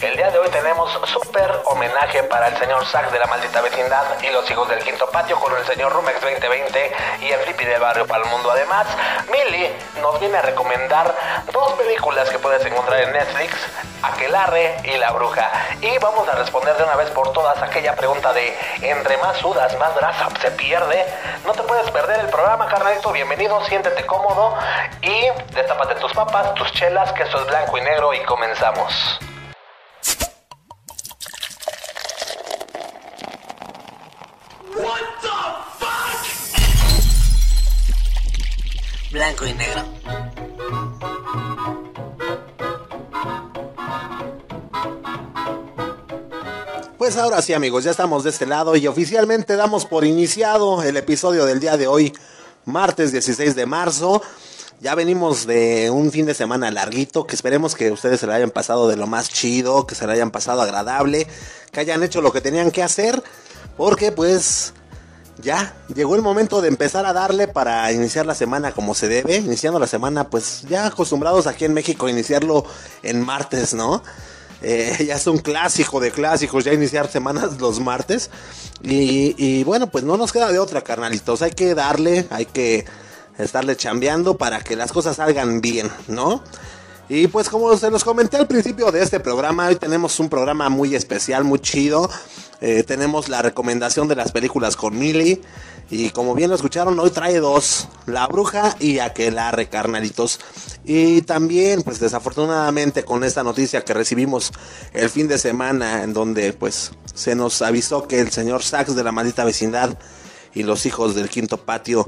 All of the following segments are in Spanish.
El día de hoy tenemos súper homenaje para el señor Zack de la maldita vecindad y los hijos del quinto patio con el señor Rumex 2020 y el Flippy del barrio para el mundo. Además, Milly nos viene a recomendar dos películas que puedes encontrar en Netflix, Aquelarre y La Bruja. Y vamos a responder de una vez por todas aquella pregunta de entre más sudas, más grasa se pierde. No te puedes perder el programa, carnalito. Bienvenido, siéntete cómodo y destápate tus papas, tus chelas, que eso es blanco y negro y comenzamos. Y negro. Pues ahora sí amigos, ya estamos de este lado y oficialmente damos por iniciado el episodio del día de hoy, martes 16 de marzo. Ya venimos de un fin de semana larguito, que esperemos que ustedes se lo hayan pasado de lo más chido, que se lo hayan pasado agradable, que hayan hecho lo que tenían que hacer, porque pues ya llegó el momento de empezar a darle para iniciar la semana como se debe. Iniciando la semana, pues ya acostumbrados aquí en México a iniciarlo en martes, ¿no? Eh, ya es un clásico de clásicos, ya iniciar semanas los martes. Y, y, bueno, pues no nos queda de otra, carnalitos. Hay que darle, hay que estarle chambeando para que las cosas salgan bien, ¿no? Y pues como se los comenté al principio de este programa, hoy tenemos un programa muy especial, muy chido. Eh, tenemos la recomendación de las películas con Milly. Y como bien lo escucharon, hoy trae dos, La Bruja y Aquelarre, carnalitos. Y también, pues desafortunadamente con esta noticia que recibimos el fin de semana, en donde pues se nos avisó que el señor Sachs de la maldita vecindad y los hijos del quinto patio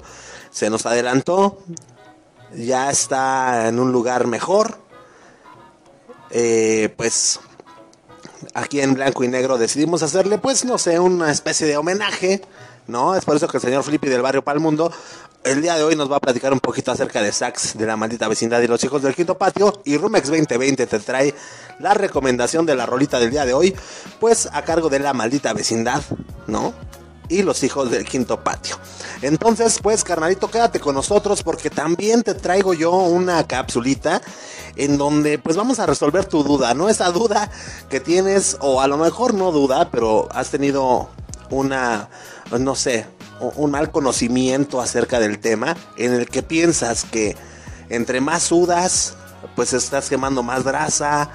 se nos adelantó. Ya está en un lugar mejor. Eh, pues aquí en blanco y negro decidimos hacerle, pues no sé, una especie de homenaje. ¿no? Es por eso que el señor Flippy del barrio Palmundo el día de hoy nos va a platicar un poquito acerca de Sax, de la maldita vecindad y los hijos del quinto patio. Y Rumex 2020 te trae la recomendación de la rolita del día de hoy, pues a cargo de la maldita vecindad, ¿no? Y los hijos del quinto patio. Entonces, pues, carnalito, quédate con nosotros porque también te traigo yo una capsulita en donde, pues, vamos a resolver tu duda, ¿no? Esa duda que tienes, o a lo mejor no duda, pero has tenido una, no sé, un mal conocimiento acerca del tema, en el que piensas que entre más sudas, pues estás quemando más grasa.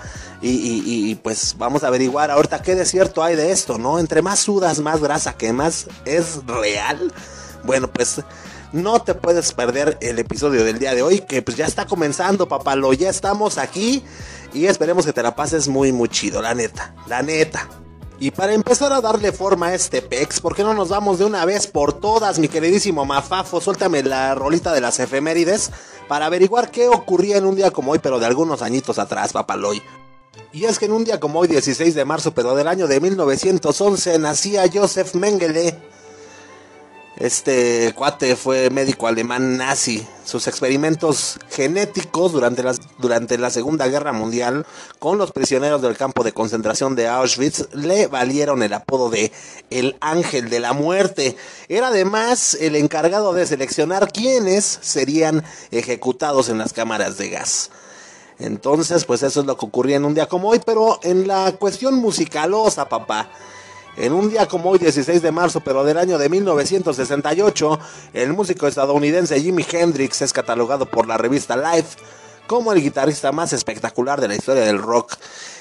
Y, pues vamos a averiguar ahorita qué de cierto hay de esto, ¿no? Entre más sudas, más grasa quemas. ¿Es real? Bueno, pues no te puedes perder el episodio del día de hoy, que pues ya está comenzando, papalo. Ya estamos aquí y esperemos que te la pases muy, muy chido, la neta, la neta. Y para empezar a darle forma a este pex, ¿por qué no nos vamos de una vez por todas, mi queridísimo Mafafo? Suéltame la rolita de las efemérides para averiguar qué ocurría en un día como hoy, pero de algunos añitos atrás, papaloy. Y es que en un día como hoy, 16 de marzo, pero del año de 1911, nacía Joseph Mengele. Este cuate fue médico alemán nazi. Sus experimentos genéticos durante la, durante la Segunda Guerra Mundial con los prisioneros del campo de concentración de Auschwitz le valieron el apodo de el ángel de la muerte. Era además el encargado de seleccionar quiénes serían ejecutados en las cámaras de gas. Entonces, pues eso es lo que ocurría en un día como hoy, pero en la cuestión musicalosa, papá. En un día como hoy, 16 de marzo, pero del año de 1968, el músico estadounidense Jimi Hendrix es catalogado por la revista Life como el guitarrista más espectacular de la historia del rock.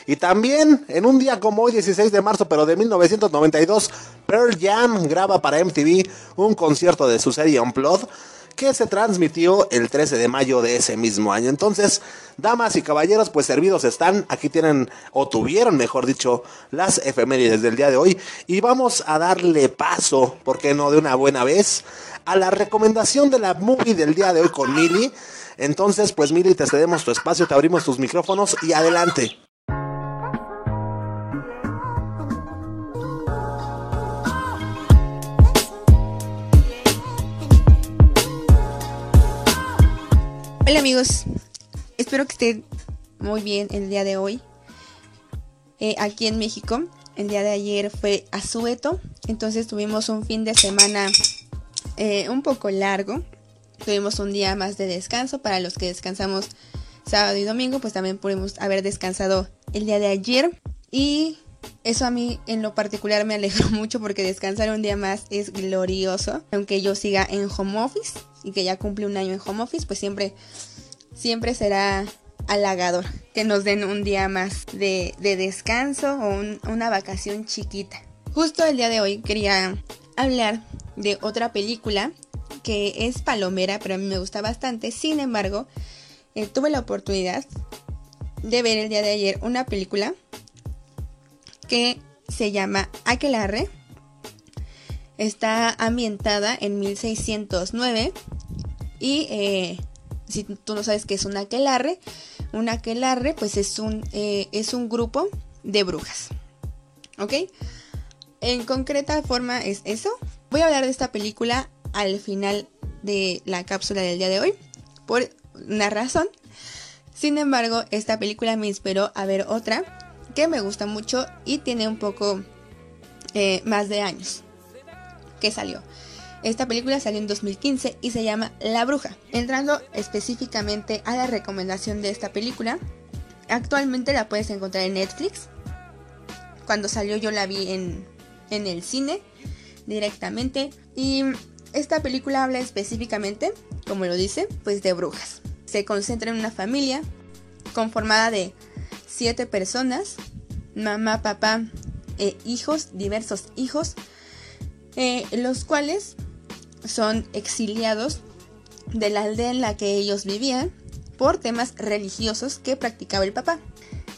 Y también, en un día como hoy, 16 de marzo, pero de 1992, Pearl Jam graba para MTV un concierto de su serie Unplugged que se transmitió el 13 de mayo de ese mismo año. Entonces, damas y caballeros, pues servidos están, aquí tienen, o tuvieron, mejor dicho, las efemérides del día de hoy. Y vamos a darle paso, ¿por qué no de una buena vez? A la recomendación de la movie del día de hoy con Mili. Entonces, pues Mili, te cedemos tu espacio, te abrimos tus micrófonos y adelante. Hola amigos, espero que estén muy bien el día de hoy. Eh, aquí en México, el día de ayer fue Azueto, entonces tuvimos un fin de semana eh, un poco largo. Tuvimos un día más de descanso para los que descansamos sábado y domingo, pues también pudimos haber descansado el día de ayer. Y eso a mí en lo particular me alegró mucho porque descansar un día más es glorioso. Aunque yo siga en home office y que ya cumple un año en home office, pues siempre, siempre será halagador que nos den un día más de, descanso o una vacación chiquita. Justo el día de hoy quería hablar de otra película que es palomera, pero a mí me gusta bastante. Sin embargo, eh, tuve la oportunidad de ver el día de ayer una película que se llama Aquelarre. Está ambientada en 1609 y eh, si tú no sabes qué es un aquelarre, un aquelarre pues es un, eh, es un grupo de brujas. ¿Ok? En concreta forma es eso. Voy a hablar de esta película al final de la cápsula del día de hoy por una razón. Sin embargo, esta película me inspiró a ver otra que me gusta mucho y tiene un poco eh, más de años que salió. Esta película salió en 2015 y se llama La Bruja. Entrando específicamente a la recomendación de esta película, actualmente la puedes encontrar en Netflix. Cuando salió yo la vi en, en el cine directamente. Y esta película habla específicamente, como lo dice, pues de brujas. Se concentra en una familia conformada de siete personas, mamá, papá, e hijos, diversos hijos, eh, los cuales son exiliados de la aldea en la que ellos vivían por temas religiosos que practicaba el papá.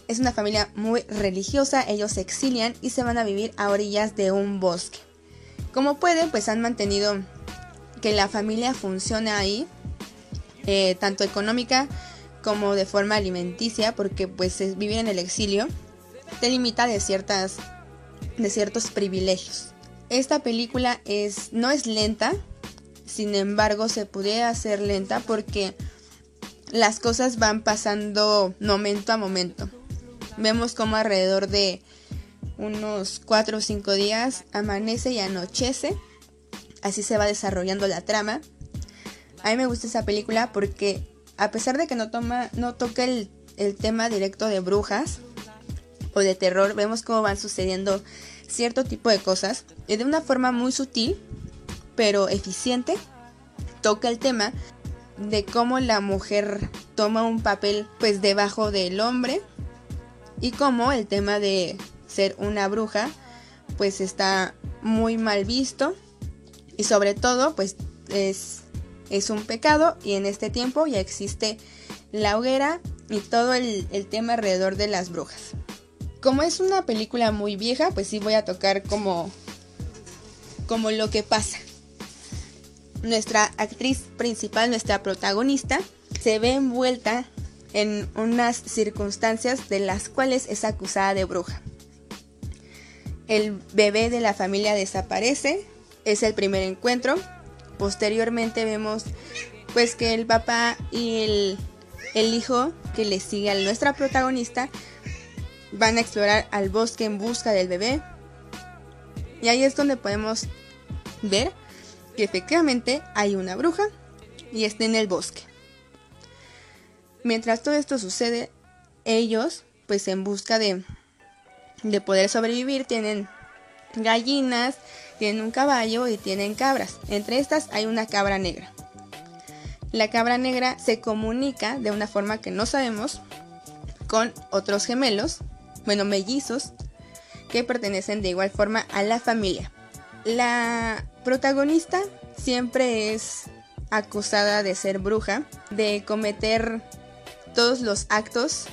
Es una familia muy religiosa, ellos se exilian y se van a vivir a orillas de un bosque. Como pueden, pues han mantenido que la familia funcione ahí, eh, tanto económica como de forma alimenticia, porque pues vivir en el exilio te limita de ciertas de ciertos privilegios. Esta película es no es lenta, sin embargo se pudiera hacer lenta porque las cosas van pasando momento a momento. Vemos como alrededor de unos 4 o 5 días amanece y anochece. Así se va desarrollando la trama. A mí me gusta esa película porque a pesar de que no, toma, no toca el, el tema directo de brujas o de terror, vemos cómo van sucediendo cierto tipo de cosas. Y de una forma muy sutil pero eficiente, toca el tema de cómo la mujer toma un papel pues debajo del hombre y cómo el tema de ser una bruja pues está muy mal visto. Y sobre todo pues es, es un pecado y en este tiempo ya existe la hoguera y todo el, tema alrededor de las brujas. Como es una película muy vieja pues sí voy a tocar como, como lo que pasa nuestra actriz principal, nuestra protagonista, se ve envuelta en unas circunstancias de las cuales es acusada de bruja. El bebé de la familia desaparece, es el primer encuentro. Posteriormente vemos pues que el papá y el, el hijo que le sigue a nuestra protagonista van a explorar al bosque en busca del bebé. Y ahí es donde podemos ver que efectivamente hay una bruja y está en el bosque. Mientras todo esto sucede, ellos, pues en busca de, de poder sobrevivir, tienen gallinas, tienen un caballo y tienen cabras. Entre estas hay una cabra negra. La cabra negra se comunica de una forma que no sabemos con otros gemelos, bueno, mellizos, que pertenecen de igual forma a la familia. La protagonista siempre es acusada de ser bruja, de cometer todos los actos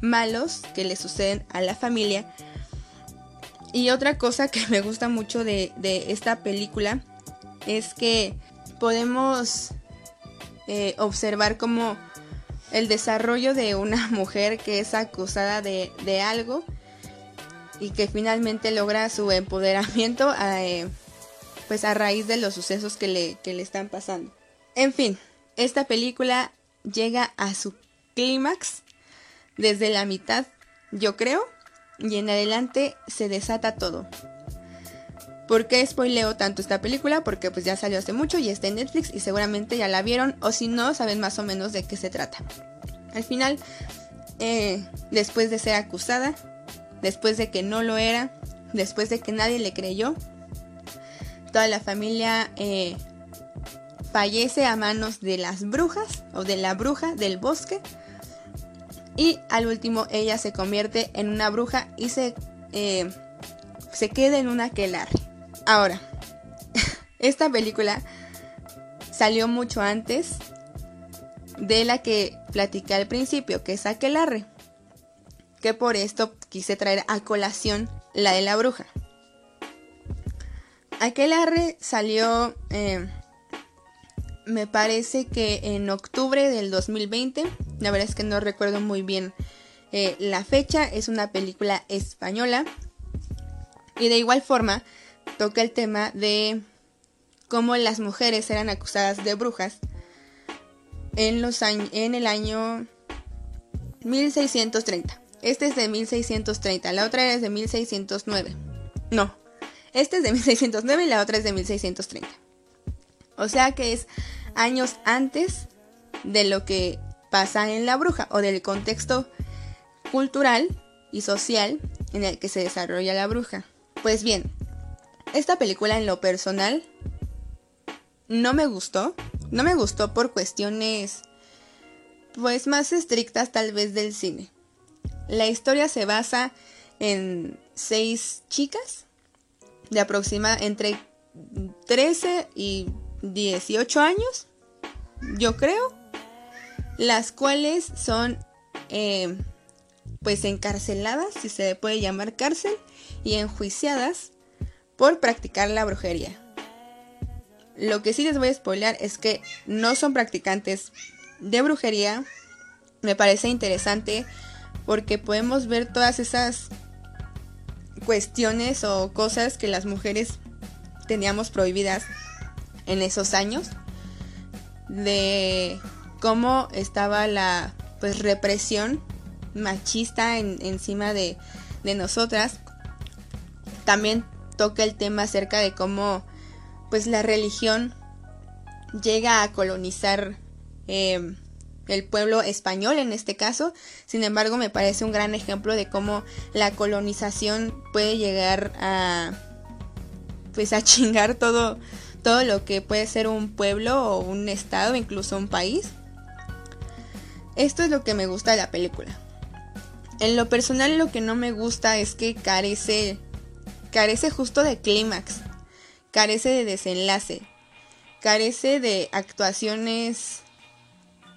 malos que le suceden a la familia. Y otra cosa que me gusta mucho de, esta película es que podemos eh, observar como el desarrollo de una mujer que es acusada de, algo y que finalmente logra su empoderamiento eh, pues a raíz de los sucesos que le están pasando. En fin, esta película llega a su clímax desde la mitad, yo creo, y en adelante se desata todo. ¿Por qué spoileo tanto esta película? Porque pues ya salió hace mucho y está en Netflix y seguramente ya la vieron o si no saben más o menos de qué se trata. Al final, eh, después de ser acusada, después de que no lo era, después de que nadie le creyó. Toda la familia eh, fallece a manos de las brujas o de la bruja del bosque. Y al último ella se convierte en una bruja y se, eh, se queda en una aquelarre. Ahora, esta película salió mucho antes de la que platicé al principio, que es aquelarre. Que por esto quise traer a colación la de la bruja. Aquelarre salió eh, me parece que en octubre del 2020, la verdad es que no recuerdo muy bien eh, la fecha, es una película española y de igual forma toca el tema de cómo las mujeres eran acusadas de brujas en, los en el año 1630. Este es de 1630, la otra es de 1609. No, este es de 1609 y la otra es de 1630. O sea que es años antes de lo que pasa en la bruja o del contexto cultural y social en el que se desarrolla la bruja. Pues bien, esta película en lo personal no me gustó. No me gustó por cuestiones pues más estrictas tal vez del cine. La historia se basa en seis chicas de aproximadamente entre 13 y 18 años, yo creo, las cuales son eh, pues encarceladas, si se puede llamar cárcel, y enjuiciadas por practicar la brujería. Lo que sí les voy a spoiler es que no son practicantes de brujería. Me parece interesante porque podemos ver todas esas cuestiones o cosas que las mujeres teníamos prohibidas en esos años de cómo estaba la pues represión machista encima de, de, nosotras. También toca el tema acerca de cómo pues la religión llega a colonizar em, el pueblo español en este caso. Sin embargo, me parece un gran ejemplo de cómo la colonización puede llegar a pues a chingar todo todo lo que puede ser un pueblo o un estado, incluso un país. Esto es lo que me gusta de la película. En lo personal lo que no me gusta es que carece carece justo de clímax, carece de desenlace, carece de actuaciones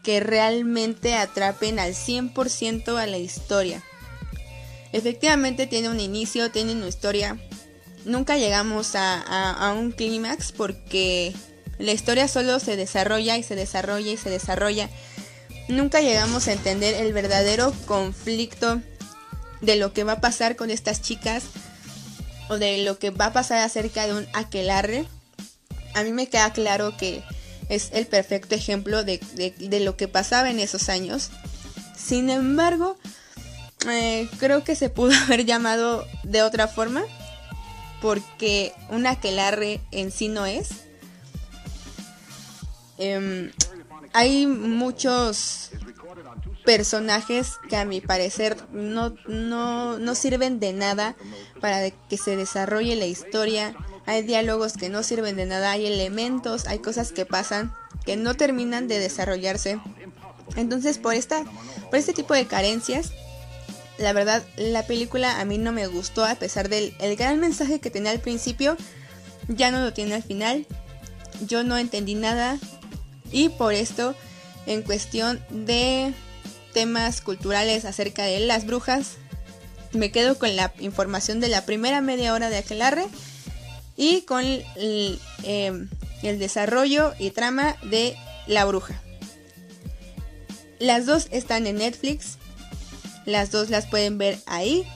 que realmente atrapen al 100% a la historia. Efectivamente tiene un inicio, tiene una historia, nunca llegamos a, un clímax porque la historia solo se desarrolla y se desarrolla y se desarrolla. Nunca llegamos a entender el verdadero conflicto de lo que va a pasar con estas chicas o de lo que va a pasar acerca de un aquelarre. A mí me queda claro que es el perfecto ejemplo de, lo que pasaba en esos años. Sin embargo, eh, creo que se pudo haber llamado de otra forma porque un aquelarre en sí no es. Em, hay muchos personajes que a mi parecer no, no, sirven de nada para que se desarrolle la historia. Hay diálogos que no sirven de nada, hay elementos, hay cosas que pasan que no terminan de desarrollarse. Entonces por esta, por este tipo de carencias, la verdad, la película a mí no me gustó a pesar del el gran mensaje que tenía al principio. Ya no lo tiene al final. Yo no entendí nada. Y por esto, en cuestión de temas culturales acerca de las brujas, me quedo con la información de la primera media hora de Aquelarre y con el, em, el desarrollo y trama de La Bruja. Las dos están en Netflix. Las dos las pueden ver ahí.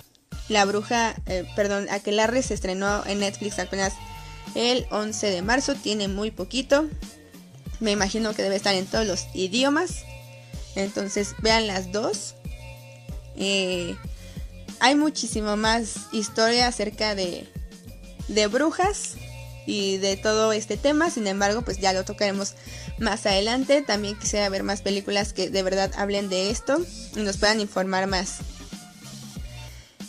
La bruja, eh, perdón, Aquelarre se estrenó en Netflix apenas el 11 de marzo. Tiene muy poquito. Me imagino que debe estar en todos los idiomas. Entonces vean las dos. Eh, hay muchísimo más historia acerca de, de brujas y de todo este tema. Sin embargo, pues ya lo tocaremos más adelante. También quisiera ver más películas que de verdad hablen de esto y nos puedan informar más.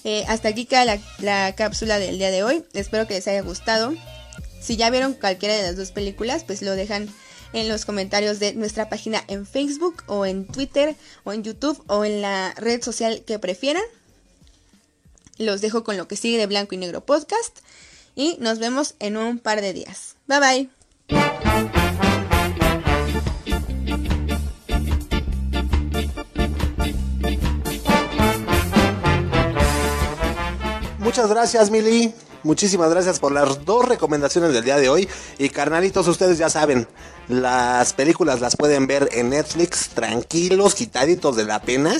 Eh, hasta aquí queda la, la cápsula del día de hoy. Espero que les haya gustado. Si ya vieron cualquiera de las dos películas, pues lo dejan en los comentarios de nuestra página en Facebook o en Twitter o en YouTube o en la red social que prefieran. Los dejo con lo que sigue de Blanco y Negro Podcast y nos vemos en un par de días. Bye bye. Muchas gracias, Mili. Muchísimas gracias por las dos recomendaciones del día de hoy. Y carnalitos, ustedes ya saben, las películas las pueden ver en Netflix tranquilos, quitaditos de la pena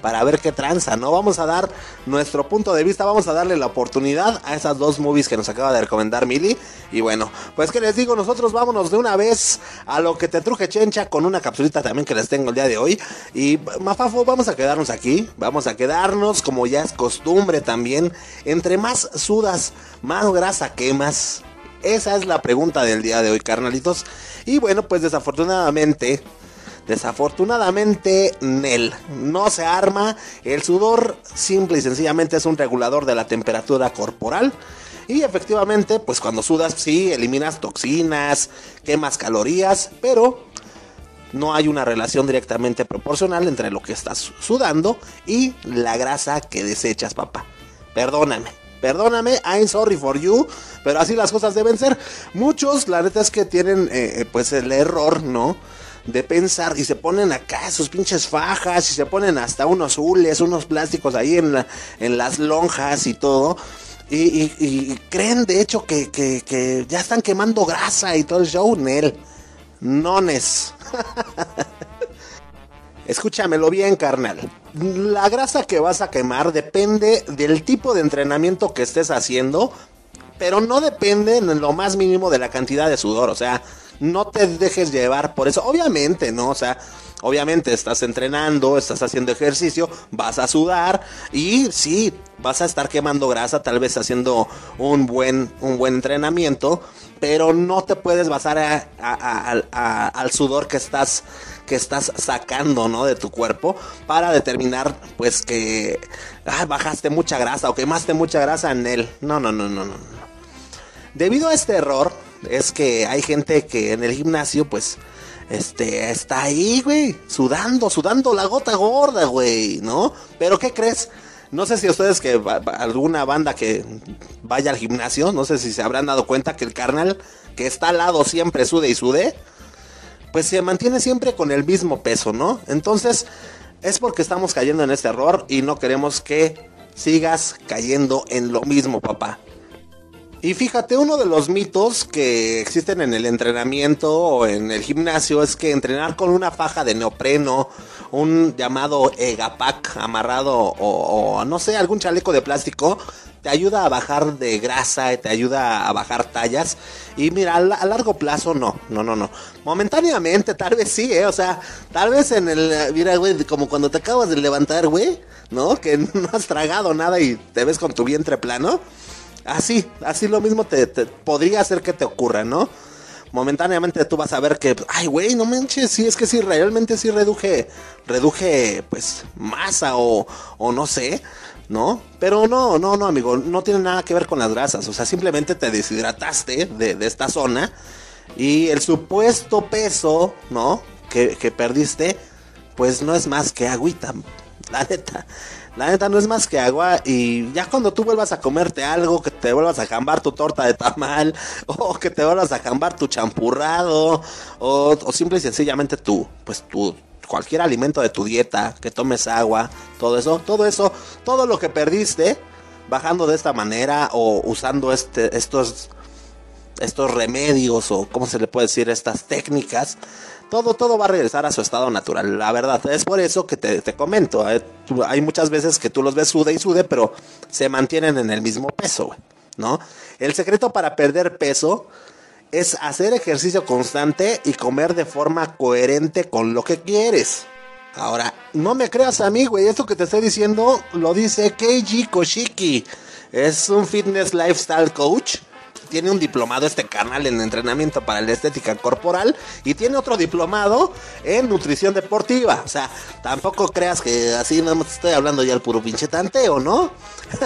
para ver qué tranza, ¿no? Vamos a dar nuestro punto de vista, vamos a darle la oportunidad a esas dos movies que nos acaba de recomendar Mili. Y bueno, pues que les digo, nosotros vámonos de una vez a lo que te truje chencha con una capsulita también que les tengo el día de hoy. Y Mafafo, vamos a quedarnos aquí, vamos a quedarnos como ya es costumbre también. Entre más sudas, más grasa quemas. Esa es la pregunta del día de hoy, carnalitos. Y bueno, pues desafortunadamente Desafortunadamente, Nel no se arma. El sudor simple y sencillamente es un regulador de la temperatura corporal. Y efectivamente, pues cuando sudas, sí, eliminas toxinas, quemas calorías, pero no hay una relación directamente proporcional entre lo que estás sudando y la grasa que desechas, papá. Perdóname. Perdóname, I'm sorry for you, pero así las cosas deben ser. Muchos, la neta es que tienen eh, pues el error, ¿no? De pensar y se ponen acá sus pinches fajas y se ponen hasta unos hules, unos plásticos ahí en, la, en las lonjas y todo. Y, creen de hecho que, que, ya están quemando grasa y todo el show, Nel. Nones. Escúchamelo bien, carnal. La grasa que vas a quemar depende del tipo de entrenamiento que estés haciendo, pero no depende en lo más mínimo de la cantidad de sudor. O sea, no te dejes llevar por eso. Obviamente, ¿no? O sea, obviamente estás entrenando, estás haciendo ejercicio, vas a sudar y sí, vas a estar quemando grasa, tal vez haciendo un buen, un buen entrenamiento, pero no te puedes basar al sudor que estás, que estás sacando, ¿no? De tu cuerpo para determinar, pues, que bajaste mucha grasa o quemaste mucha grasa en él. No, no, no, no, no. Debido a este error, es que hay gente que en el gimnasio, pues, este, está ahí, güey, sudando, sudando la gota gorda, güey, ¿no? Pero ¿qué crees? No sé si ustedes que alguna banda que vaya al gimnasio, no sé si se habrán dado cuenta que el carnal que está al lado siempre sude y sude, pues se mantiene siempre con el mismo peso, ¿no? Entonces, es porque estamos cayendo en este error y no queremos que sigas cayendo en lo mismo, papá. Y fíjate, uno de los mitos que existen en el entrenamiento o en el gimnasio es que entrenar con una faja de neopreno, un llamado Egapac amarrado o, no sé, algún chaleco de plástico, te ayuda a bajar de grasa, te ayuda a bajar tallas. Y mira, a, largo plazo no, no, no, no. Momentáneamente tal vez sí, ¿eh? O sea, tal vez en el, mira, güey, como cuando te acabas de levantar, güey, ¿no? Que no has tragado nada y te ves con tu vientre plano Así, así lo mismo te, podría hacer que te ocurra, ¿no? Momentáneamente tú vas a ver que, ay, güey, no manches, sí, es que sí, realmente sí reduje, reduje, pues, masa o, o no sé, ¿no? Pero no, no, no, amigo, no tiene nada que ver con las grasas, o sea, simplemente te deshidrataste de, esta zona y el supuesto peso, ¿no? Que, que perdiste, pues no es más que agüita, la neta. La neta no es más que agua y ya cuando tú vuelvas a comerte algo, que te vuelvas a jambar tu torta de tamal, o que te vuelvas a jambar tu champurrado, o, o simple y sencillamente tú, pues tú, cualquier alimento de tu dieta, que tomes agua, todo eso, todo eso, todo lo que perdiste bajando de esta manera o usando este, estos, estos remedios o cómo se le puede decir estas técnicas, todo, todo va a regresar a su estado natural. La verdad, es por eso que te, comento. Eh, hay muchas veces que tú los ves sude y sude, pero se mantienen en el mismo peso, ¿no? El secreto para perder peso es hacer ejercicio constante y comer de forma coherente con lo que quieres. Ahora, no me creas a mí, güey. Esto que te estoy diciendo lo dice Keiji Koshiki. Es un fitness lifestyle coach tiene un diplomado este canal en entrenamiento para la estética corporal y tiene otro diplomado en nutrición deportiva. O sea, tampoco creas que así no te estoy hablando ya el puro pinche tanteo, ¿no?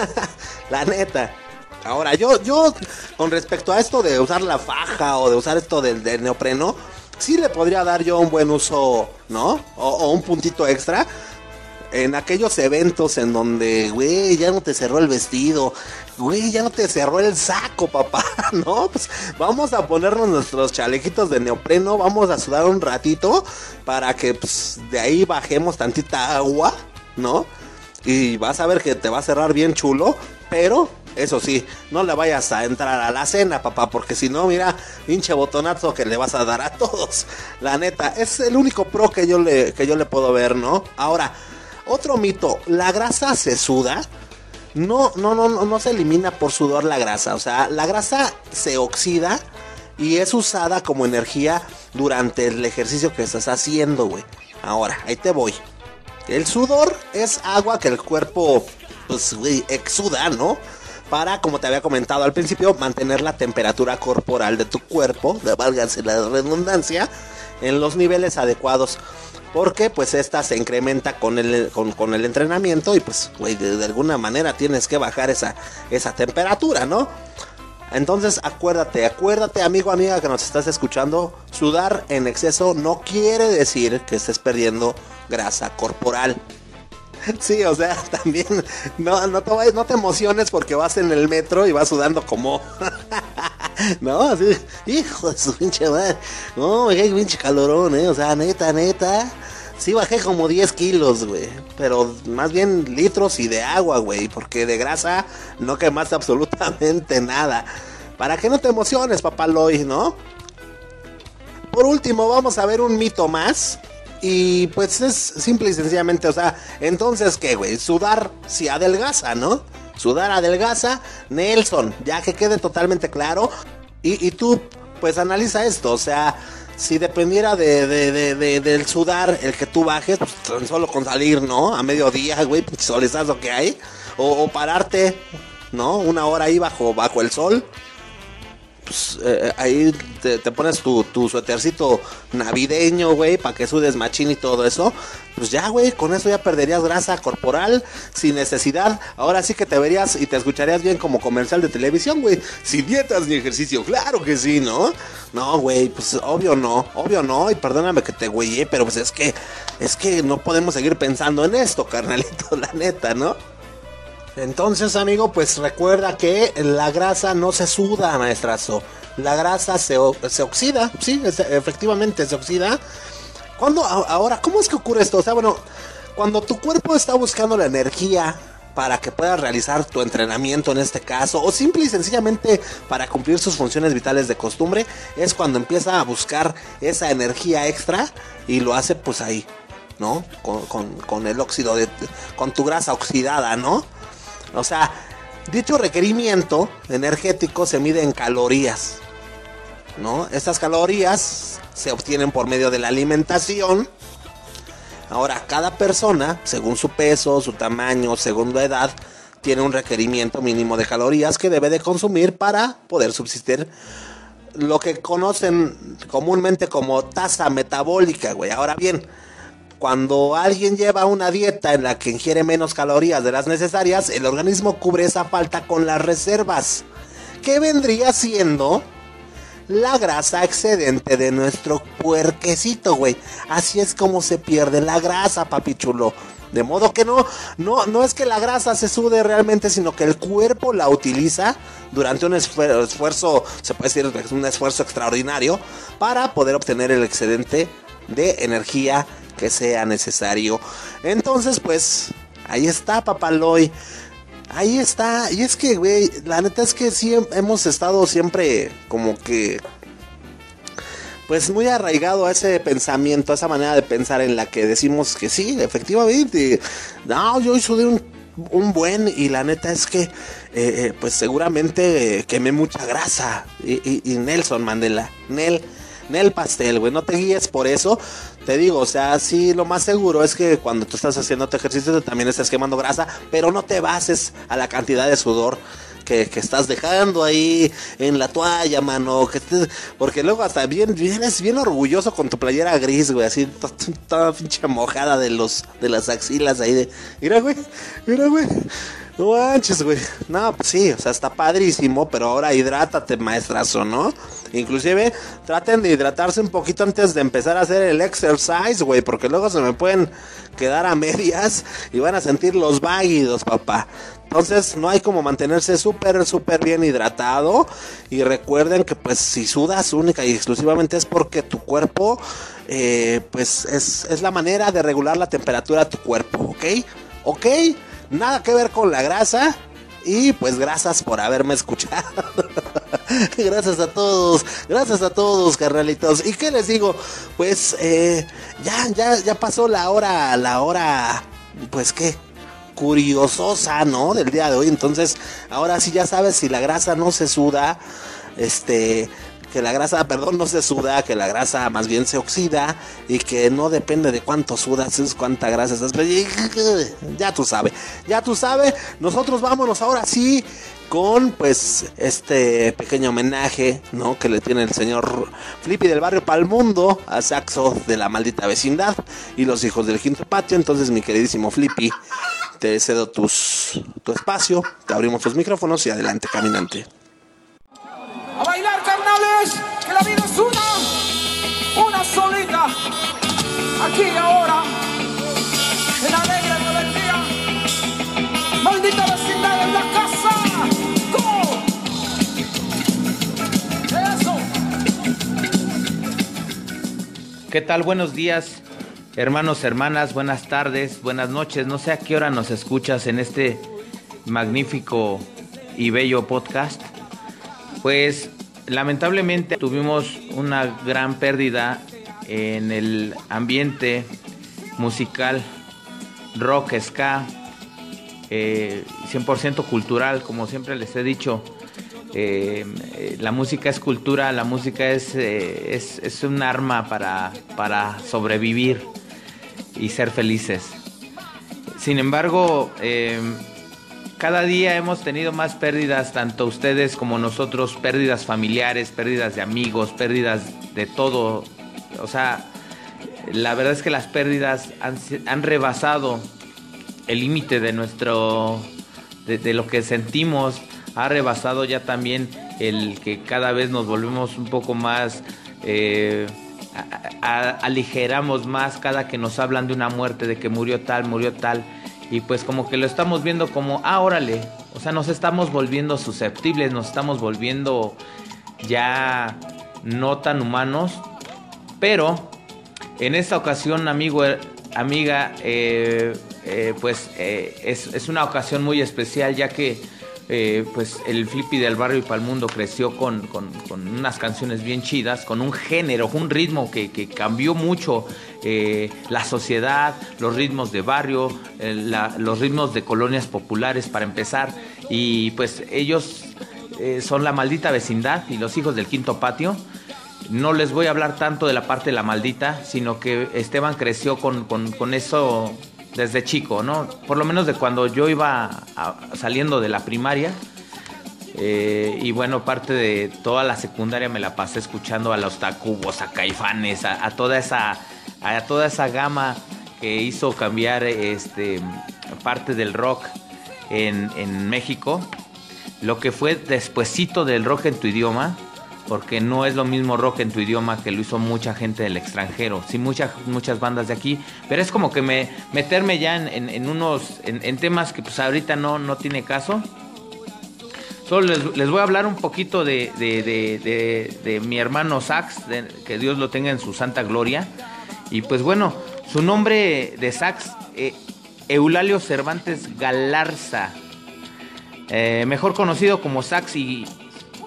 la neta. Ahora, yo, yo, con respecto a esto de usar la faja o de usar esto del, del neopreno, sí le podría dar yo un buen uso, ¿no? O un puntito extra en aquellos eventos en donde, güey, ya no te cerró el vestido, güey, ya no te cerró el saco, papá, ¿no? Pues vamos a ponernos nuestros chalequitos de neopreno, vamos a sudar un ratito para que pues, de ahí bajemos tantita agua, ¿no? Y vas a ver que te va a cerrar bien chulo, pero eso sí, no le vayas a entrar a la cena, papá, porque si no, mira, pinche botonazo que le vas a dar a todos. La neta, es el único pro que yo le, que yo le puedo ver, ¿no? Ahora, otro mito, ¿la grasa se suda? No, no, no, no, se elimina por sudor la grasa. O sea, la grasa se oxida y es usada como energía durante el ejercicio que estás haciendo, güey. Ahora, ahí te voy. El sudor es agua que el cuerpo, pues, exuda, ¿no? Para, como te había comentado al principio, mantener la temperatura corporal de tu cuerpo, válganse la redundancia, en los niveles adecuados porque pues esta se incrementa con el, con, el entrenamiento y pues, güey, de, alguna manera tienes que bajar esa, esa temperatura, ¿no? Entonces acuérdate, acuérdate amigo, amiga que nos estás escuchando, sudar en exceso no quiere decir que estés perdiendo grasa corporal. Sí, o sea, también no, no, te, no te emociones porque vas en el metro y vas sudando como... no, así, hijo de su pinche madre. No, qué pinche calorón, eh. O sea, neta, neta. Sí bajé como 10 kilos, güey. Pero más bien litros y de agua, güey. Porque de grasa no quemaste absolutamente nada. Para que no te emociones, papá Loy, ¿no? Por último, vamos a ver un mito más. Y pues es simple y sencillamente, o sea, entonces, ¿qué, güey? Sudar si adelgaza, ¿no? Sudar adelgaza, Nelson, ya que quede totalmente claro. Y, y tú, pues analiza esto, o sea, si dependiera de, de, de, de, del sudar el que tú bajes, pues tan solo con salir, ¿no? A mediodía, güey, pues solezazo que hay. O, o, pararte, ¿no? Una hora ahí bajo, bajo el sol. Pues eh, ahí te, pones tu, tu suétercito navideño, güey, para que sudes machín y todo eso. Pues ya, güey, con eso ya perderías grasa corporal sin necesidad. Ahora sí que te verías y te escucharías bien como comercial de televisión, güey. Sin dietas ni ejercicio, claro que sí, ¿no? No, güey, pues obvio no, obvio no. Y perdóname que te güeyé, pero pues es que, es que no podemos seguir pensando en esto, carnalito, la neta, ¿no? Entonces, amigo, pues recuerda que la grasa no se suda, maestrazo. La grasa se, se oxida, sí, efectivamente se oxida. ¿Cuándo, ahora, cómo es que ocurre esto? O sea, bueno, cuando tu cuerpo está buscando la energía para que puedas realizar tu entrenamiento en este caso, o simple y sencillamente para cumplir sus funciones vitales de costumbre, es cuando empieza a buscar esa energía extra y lo hace pues ahí, ¿no? Con, con, con el óxido, de, con tu grasa oxidada, ¿no? O sea, dicho requerimiento energético se mide en calorías. ¿No? Estas calorías se obtienen por medio de la alimentación. Ahora, cada persona, según su peso, su tamaño, según la edad, tiene un requerimiento mínimo de calorías que debe de consumir para poder subsistir lo que conocen comúnmente como tasa metabólica, güey. Ahora bien, cuando alguien lleva una dieta en la que ingiere menos calorías de las necesarias, el organismo cubre esa falta con las reservas, que vendría siendo la grasa excedente de nuestro puerquecito, güey. Así es como se pierde la grasa, papi chulo. De modo que no, no, no es que la grasa se sude realmente, sino que el cuerpo la utiliza durante un esfuerzo, se puede decir, un esfuerzo extraordinario, para poder obtener el excedente de energía que sea necesario. Entonces, pues, ahí está, papaloy. Ahí está. Y es que, güey, la neta es que sí hemos estado siempre como que... Pues muy arraigado a ese pensamiento, a esa manera de pensar en la que decimos que sí, efectivamente. No, yo sudé un, un buen y la neta es que, eh, eh, pues seguramente quemé mucha grasa. Y, y, y Nelson Mandela, Nel, Nel Pastel, güey, no te guíes por eso. Te digo, o sea, sí, lo más seguro es que cuando tú estás haciendo tu ejercicio también estás quemando grasa, pero no te bases a la cantidad de sudor que, estás dejando ahí en la toalla, mano. Que estés- porque luego hasta bien, vienes bien orgulloso con tu playera gris, güey, así to- to- toda pinche mojada de los de las axilas ahí de. Mira, güey, mira, güey. No manches, güey. No, pues sí, o sea, está padrísimo, pero ahora hidrátate, maestrazo, ¿no? Inclusive, traten de hidratarse un poquito antes de empezar a hacer el exercise, güey, porque luego se me pueden quedar a medias y van a sentir los váguidos, papá. Entonces, no hay como mantenerse súper, súper bien hidratado. Y recuerden que, pues, si sudas única y exclusivamente es porque tu cuerpo, eh, pues, es, es la manera de regular la temperatura de tu cuerpo, ¿ok? ¿Ok? Nada que ver con la grasa. Y pues gracias por haberme escuchado. gracias a todos, gracias a todos, carnalitos. ¿Y qué les digo? Pues eh, ya, ya, ya pasó la hora, la hora, pues qué, curiososa, ¿no? Del día de hoy. Entonces, ahora sí ya sabes si la grasa no se suda, este, que la grasa, perdón, no se suda, que la grasa más bien se oxida y que no depende de cuánto sudas, es cuánta grasa estás. Ya tú sabes, ya tú sabes. Nosotros vámonos ahora sí con pues este pequeño homenaje, ¿no? Que le tiene el señor Flippy del barrio Palmundo a Saxo de la maldita vecindad y los hijos del quinto patio. Entonces, mi queridísimo Flippy, te cedo tus, tu espacio, te abrimos los micrófonos y adelante, caminante. A bailar, carnales, que la vida es una, una solita. Aquí ahora, ¿Qué tal? Buenos días, hermanos, hermanas, buenas tardes, buenas noches. No sé a qué hora nos escuchas en este magnífico y bello podcast. Pues lamentablemente tuvimos una gran pérdida en el ambiente musical rock, ska, eh, 100% cultural, como siempre les he dicho. Eh, la música es cultura, la música es, eh, es, es un arma para, para sobrevivir y ser felices. Sin embargo, eh, cada día hemos tenido más pérdidas, tanto ustedes como nosotros, pérdidas familiares, pérdidas de amigos, pérdidas de todo. O sea, la verdad es que las pérdidas han, han rebasado el límite de nuestro, de lo que sentimos, ha rebasado ya también el que cada vez nos volvemos un poco más, eh, aligeramos más cada que nos hablan de una muerte, de que murió tal, murió tal, y pues como que lo estamos viendo como, ah, órale, o sea, nos estamos volviendo susceptibles, nos estamos volviendo ya no tan humanos, pero en esta ocasión, amigo, eh, amiga, eh, pues es, es una ocasión muy especial ya que eh, pues el Flippy del barrio y Palmundo creció con, con- unas canciones bien chidas, con un género, un ritmo que, cambió mucho eh, la sociedad, los ritmos de barrio, eh, los ritmos de colonias populares para empezar. Y pues ellos eh, son la maldita vecindad y los hijos del quinto patio. No les voy a hablar tanto de la parte de la maldita, sino que Esteban creció con- con eso desde chico, ¿no? Por lo menos de cuando yo iba saliendo de la primaria. Eh, y bueno, parte de toda la secundaria me la pasé escuchando a los Tacubos, a Caifanes, a, a toda esa a toda esa gama que hizo cambiar este parte del rock en, en México. Lo que fue despuesito del rock en tu idioma, porque no es lo mismo rock en tu idioma que lo hizo mucha gente del extranjero, sí muchas muchas bandas de aquí, pero es como que me meterme ya en, en- unos en, temas que pues ahorita no no tiene caso. Solo les, les voy a hablar un poquito de, de- de- de- mi hermano Sax, que Dios lo tenga en su santa gloria. Y pues bueno, su nombre de Sax, eh, Eulalio Cervantes Galarza, eh, mejor conocido como Sax y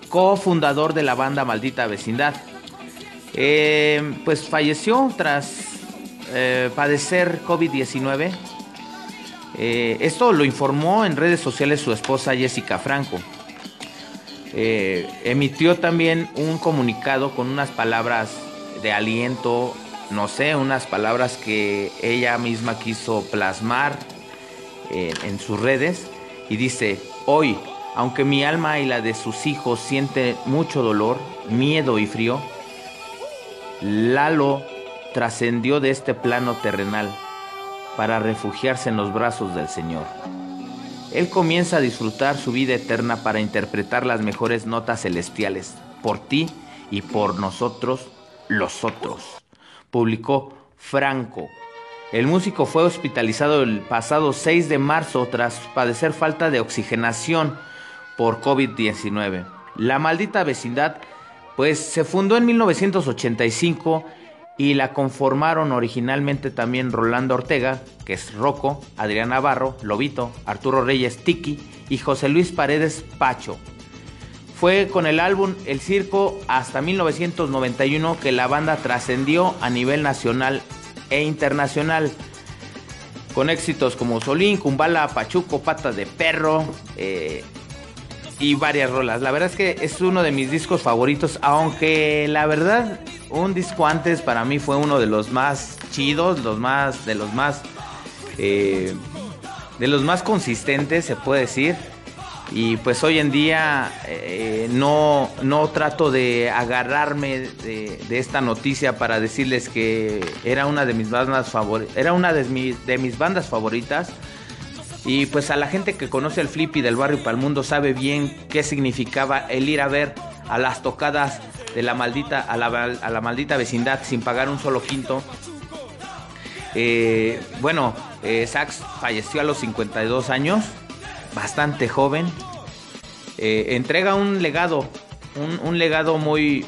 cofundador de la banda Maldita Vecindad. Eh, pues falleció tras eh, padecer COVID-19. Eh, esto lo informó en redes sociales su esposa Jessica Franco. Emitió también un comunicado con unas palabras de aliento, no sé, unas palabras que ella misma quiso plasmar en sus redes y dice, hoy, Aunque mi alma y la de sus hijos siente mucho dolor, miedo y frío, Lalo trascendió de este plano terrenal para refugiarse en los brazos del Señor. Él comienza a disfrutar su vida eterna para interpretar las mejores notas celestiales, por ti y por nosotros, los otros. Publicó Franco. El músico fue hospitalizado el pasado 6 de marzo tras padecer falta de oxigenación por COVID-19. La maldita vecindad pues se fundó en 1985 y la conformaron originalmente también Rolando Ortega, que es Rocco, Adrián Navarro, Lobito, Arturo Reyes Tiki y José Luis Paredes Pacho. Fue con el álbum El Circo hasta 1991 que la banda trascendió a nivel nacional e internacional. Con éxitos como Solín, Kumbala, Pachuco, Pata de Perro eh, y varias rolas. La verdad es que es uno de mis discos favoritos, aunque la verdad un disco antes para mí fue uno de los más chidos, los más, de los más, eh, de los más consistentes, se puede decir. Y pues hoy en día eh, no, no trato de agarrarme de, esta noticia para decirles que era una de mis bandas favoritas, era una de mis, de mis bandas favoritas. Y pues a la gente que conoce el Flippy del barrio Palmundo sabe bien qué significaba el ir a ver a las tocadas de la maldita, a la, maldita vecindad sin pagar un solo quinto. Eh, bueno, eh, Sax falleció a los 52 años, bastante joven. Eh, entrega un legado, un, legado muy,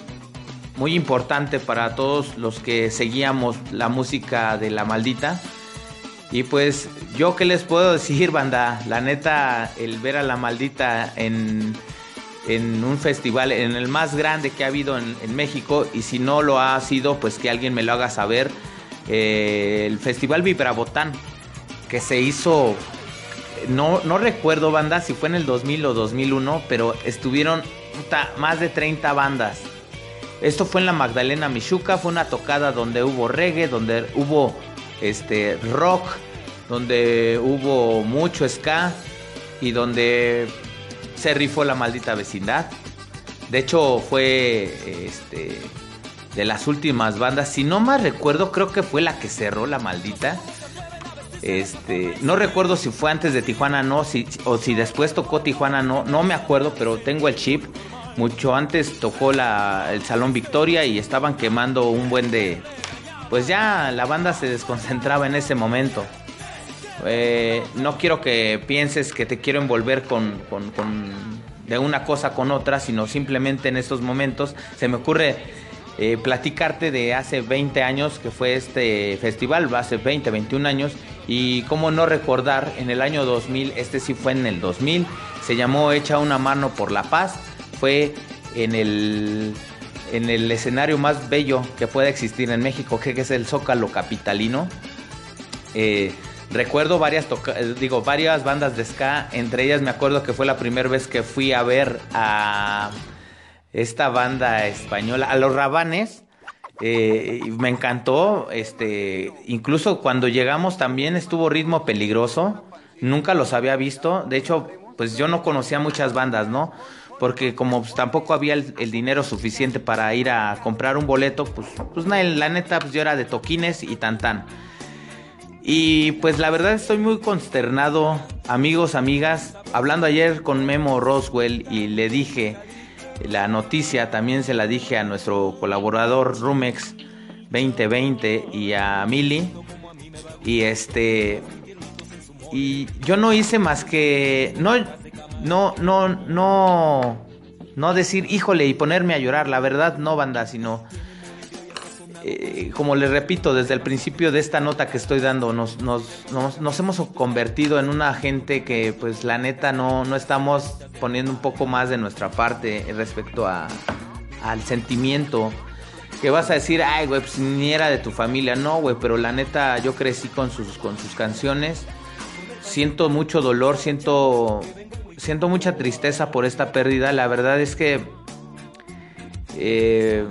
muy importante para todos los que seguíamos la música de la maldita. Y pues yo qué les puedo decir, banda, la neta, el ver a la maldita en en un festival, en el más grande que ha habido en, México, y si no lo ha sido, pues que alguien me lo haga saber. Eh, el Festival Vibrabotán, que se hizo, no, no recuerdo banda si fue en el 2000 o 2001, pero estuvieron más de 30 bandas. Esto fue en la Magdalena Michuca, fue una tocada donde hubo reggae, donde hubo este rock, donde hubo mucho ska y donde se rifó la maldita vecindad. De hecho, fue este, de las últimas bandas. Si no más recuerdo, creo que fue la que cerró la maldita. Este, no recuerdo si fue antes de Tijuana no, si, o si después tocó Tijuana no, no me acuerdo, pero tengo el chip. Mucho antes tocó la, el Salón Victoria y estaban quemando un buen de... Pues ya la banda se desconcentraba en ese momento. Eh, no quiero que pienses que te quiero envolver con, de una cosa con otra, sino simplemente en estos momentos se me ocurre eh, platicarte de hace 20 años que fue este festival, hace 20, 21 años, y cómo no recordar, en el año 2000, este sí fue en el 2000, se llamó Echa una mano por la paz, fue en el, en el escenario más bello que pueda existir en México, que es el Zócalo Capitalino. Eh, Recuerdo varias eh, digo, varias bandas de ska, entre ellas me acuerdo que fue la primera vez que fui a ver a esta banda española, a los Rabanes. Eh, me encantó, este, incluso cuando llegamos también estuvo ritmo peligroso, nunca los había visto, de hecho, pues yo no conocía muchas bandas, ¿no? Porque como pues, tampoco había el, dinero suficiente para ir a comprar un boleto, pues, pues la neta, pues yo era de toquines y tan tan. Y pues la verdad estoy muy consternado, amigos, amigas. Hablando ayer con Memo Roswell y le dije la noticia, también se la dije a nuestro colaborador Rumex 2020 y a Mili. Y este y yo no hice más que no no no no no decir, "Híjole" y ponerme a llorar, la verdad no banda, sino eh, como les repito, desde el principio de esta nota que estoy dando, nos, hemos convertido en una gente que, pues, la neta, no, no estamos poniendo un poco más de nuestra parte respecto a, al sentimiento. Que vas a decir, ay, güey, pues ni era de tu familia. No, güey, pero la neta, yo crecí con sus, con sus canciones. Siento mucho dolor, siento, siento mucha tristeza por esta pérdida. La verdad es que. Eh,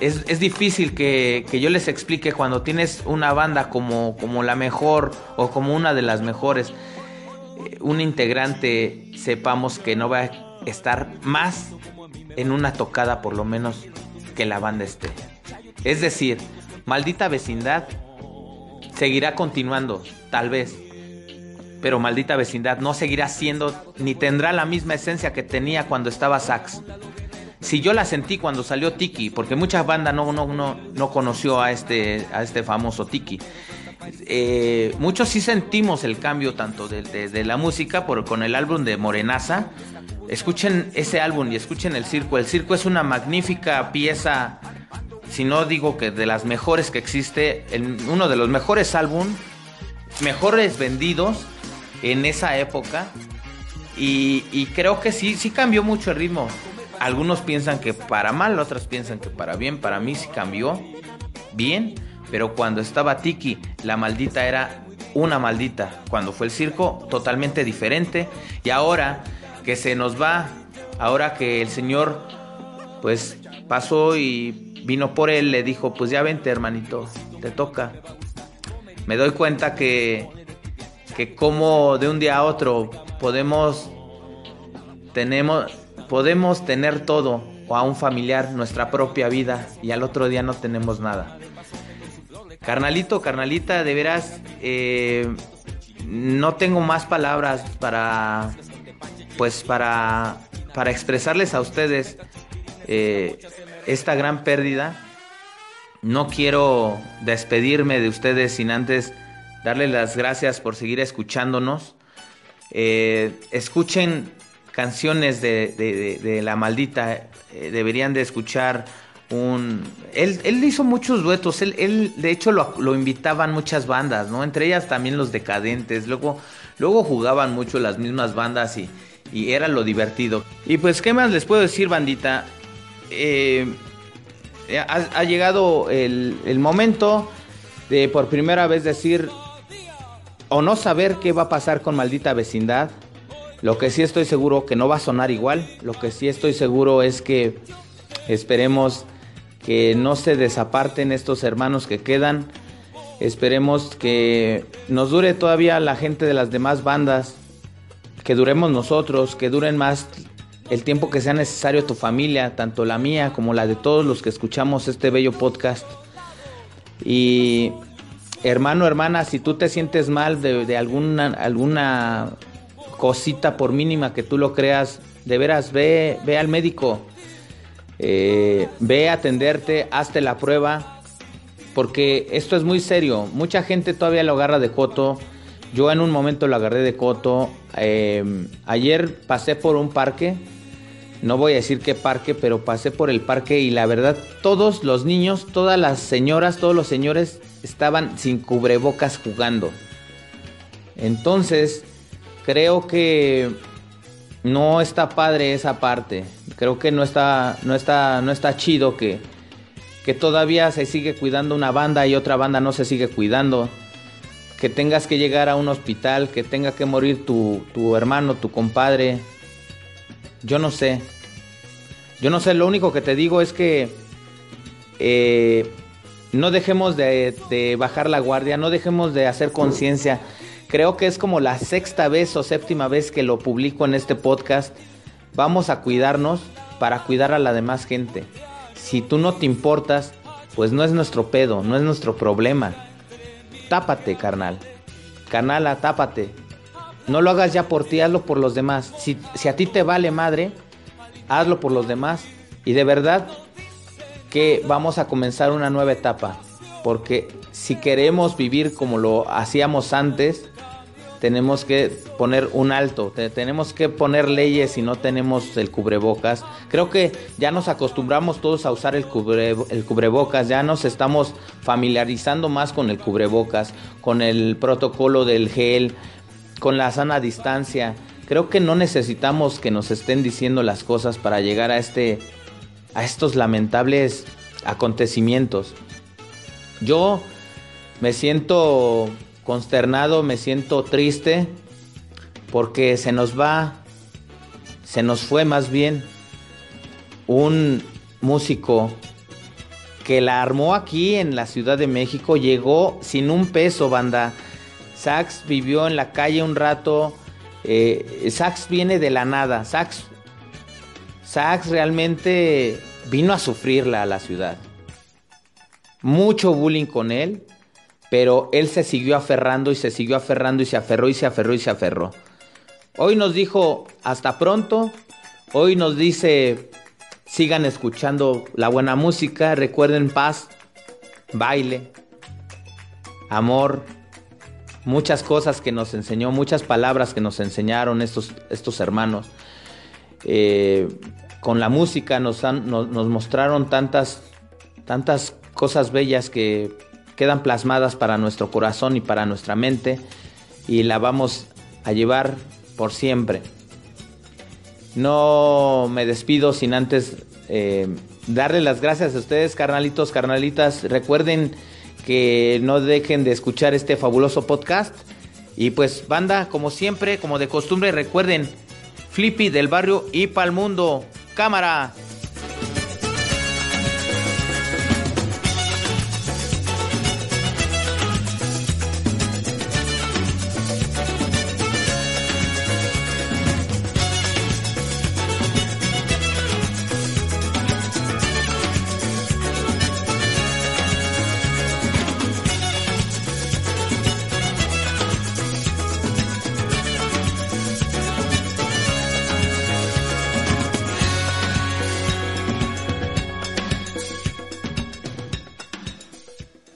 es, difícil que, yo les explique cuando tienes una banda como, como la mejor o como una de las mejores, eh, un integrante sepamos que no va a estar más en una tocada por lo menos que la banda esté. Es decir, maldita vecindad seguirá continuando, tal vez, pero maldita vecindad no seguirá siendo ni tendrá la misma esencia que tenía cuando estaba Sax. Si yo la sentí cuando salió Tiki, porque mucha banda no, no, no, no conoció a este, a este famoso Tiki. Eh, muchos sí sentimos el cambio tanto de, la música por, con el álbum de Morenaza. Escuchen ese álbum y escuchen el circo. El circo es una magnífica pieza, si no digo que de las mejores que existe, uno de los mejores álbum, mejores vendidos en esa época. Y, creo que sí, sí cambió mucho el ritmo. Algunos piensan que para mal, otros piensan que para bien. Para mí sí cambió bien pero cuando estaba Tiki, la maldita era una maldita. Cuando fue el circo, totalmente diferente. Y ahora que se nos va, ahora que el Señor, pues pasó y vino por él, le dijo, pues ya vente hermanito, te toca. Me doy cuenta que, que como de un día a otro podemos, tenemos, podemos tener todo, o a un familiar, nuestra propia vida, y al otro día no tenemos nada. Carnalito, carnalita, de veras, eh, no tengo más palabras para, pues para, para expresarles a ustedes eh, esta gran pérdida. No quiero despedirme de ustedes sin antes darles las gracias por seguir escuchándonos. Eh, escuchen canciones de, de La Maldita, deberían de escuchar él, él hizo muchos duetos, él, él de hecho lo, lo, invitaban muchas bandas, ¿no? Entre ellas también los decadentes, luego, luego jugaban mucho las mismas bandas y, y era lo divertido. Y pues, ¿qué más les puedo decir, bandita? Eh, ha, llegado el, el momento de por primera vez decir o no saber qué va a pasar con maldita vecindad. Lo que sí estoy seguro que no va a sonar igual. Lo que sí estoy seguro es que esperemos que no se desaparten estos hermanos que quedan. Esperemos que nos dure todavía la gente de las demás bandas, que duremos nosotros, que duren más el tiempo que sea necesario tu familia, tanto la mía como la de todos los que escuchamos este bello podcast. Y hermano, hermana, si tú te sientes mal de, alguna, alguna cosita, por mínima que tú lo creas, de veras ve, ve al médico eh, ve a atenderte, hazte la prueba, porque esto es muy serio. Mucha gente todavía lo agarra de coto. Yo en un momento lo agarré de coto. Em, ayer pasé por un parque. No voy a decir qué parque, pero pasé por el parque y la verdad todos los niños, todas las señoras, todos los señores estaban sin cubrebocas jugando. Entonces, creo que no está padre esa parte. Creo que no está, no está, no está chido que, que todavía se sigue cuidando una banda y otra banda no se sigue cuidando. Que tengas que llegar a un hospital, que tenga que morir tu, tu hermano, tu compadre. Yo no sé. Yo no sé, lo único que te digo es que eh, no dejemos de, de bajar la guardia, no dejemos de hacer conciencia. Creo que es como la sexta vez o séptima vez que lo publico en este podcast. Vamos a cuidarnos para cuidar a la demás gente. Si tú no te importas, pues no es nuestro pedo, no es nuestro problema. Tápate, carnal. Carnala, tápate. No lo hagas ya por ti, hazlo por los demás. Si, si a ti te vale madre, hazlo por los demás. Y de verdad que vamos a comenzar una nueva etapa. Porque si queremos vivir como lo hacíamos antes, tenemos que poner un alto, tenemos que poner leyes si no tenemos el cubrebocas. Creo que ya nos acostumbramos todos a usar el, el cubrebocas, ya nos estamos familiarizando más con el cubrebocas, con el protocolo del gel, con la sana distancia. Creo que no necesitamos que nos estén diciendo las cosas para llegar a este a estos lamentables acontecimientos. Yo me siento consternado, me siento triste porque se nos va, se nos fue más bien un músico que la armó aquí en la Ciudad de México, llegó sin un peso, banda. Sax vivió en la calle un rato, Eh, Sax viene de la nada. Sax, Sax realmente vino a sufrirla a la ciudad. Mucho bullying con él, pero él se siguió aferrando y se siguió aferrando y se aferró y se aferró y se aferró. Hoy nos dijo hasta pronto. Hoy nos dice sigan escuchando la buena música. Recuerden paz, baile, amor, muchas cosas que nos enseñó, muchas palabras que nos enseñaron estos, estos hermanos. Eh, con la música nos, nos, mostraron tantas, tantas cosas bellas que quedan plasmadas para nuestro corazón y para nuestra mente y la vamos a llevar por siempre. No me despido sin antes eh, darle las gracias a ustedes, carnalitos, carnalitas. Recuerden que no dejen de escuchar este fabuloso podcast. Y pues, banda, como siempre, como de costumbre, recuerden, Flippy del barrio y pa'l mundo. Cámara.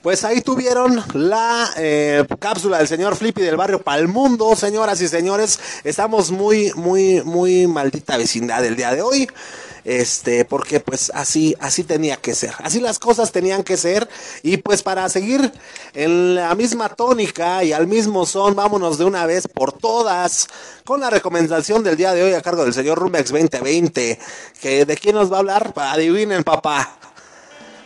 Pues ahí tuvieron la eh, cápsula del señor Flippy del barrio Palmundo, señoras y señores. Estamos muy, muy, muy maldita vecindad el día de hoy. Este, porque pues así, así tenía que ser. Así las cosas tenían que ser. Y pues para seguir en la misma tónica y al mismo son, vámonos de una vez por todas con la recomendación del día de hoy a cargo del señor Rumex 2020. Que de quién nos va a hablar, adivinen papá.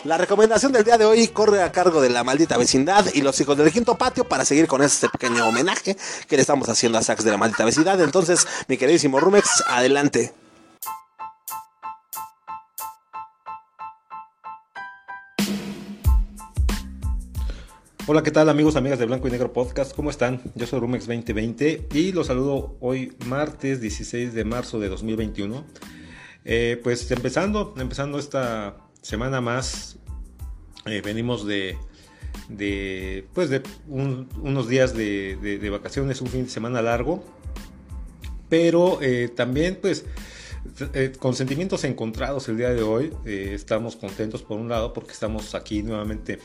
La recomendación del día de hoy corre a cargo de la maldita vecindad y los hijos del quinto patio para seguir con este pequeño homenaje que le estamos haciendo a Sax de la maldita vecindad. Entonces, mi queridísimo Rumex, adelante. Hola, ¿qué tal amigos, amigas de Blanco y Negro Podcast? ¿Cómo están? Yo soy Rumex 2020 y los saludo hoy martes 16 de marzo de 2021. Eh, pues empezando, empezando esta semana más. Eh, venimos de, de, pues de unos días de, vacaciones, un fin de semana largo. Pero eh, también, pues, eh, con sentimientos encontrados el día de hoy. estamos contentos por un lado porque estamos aquí nuevamente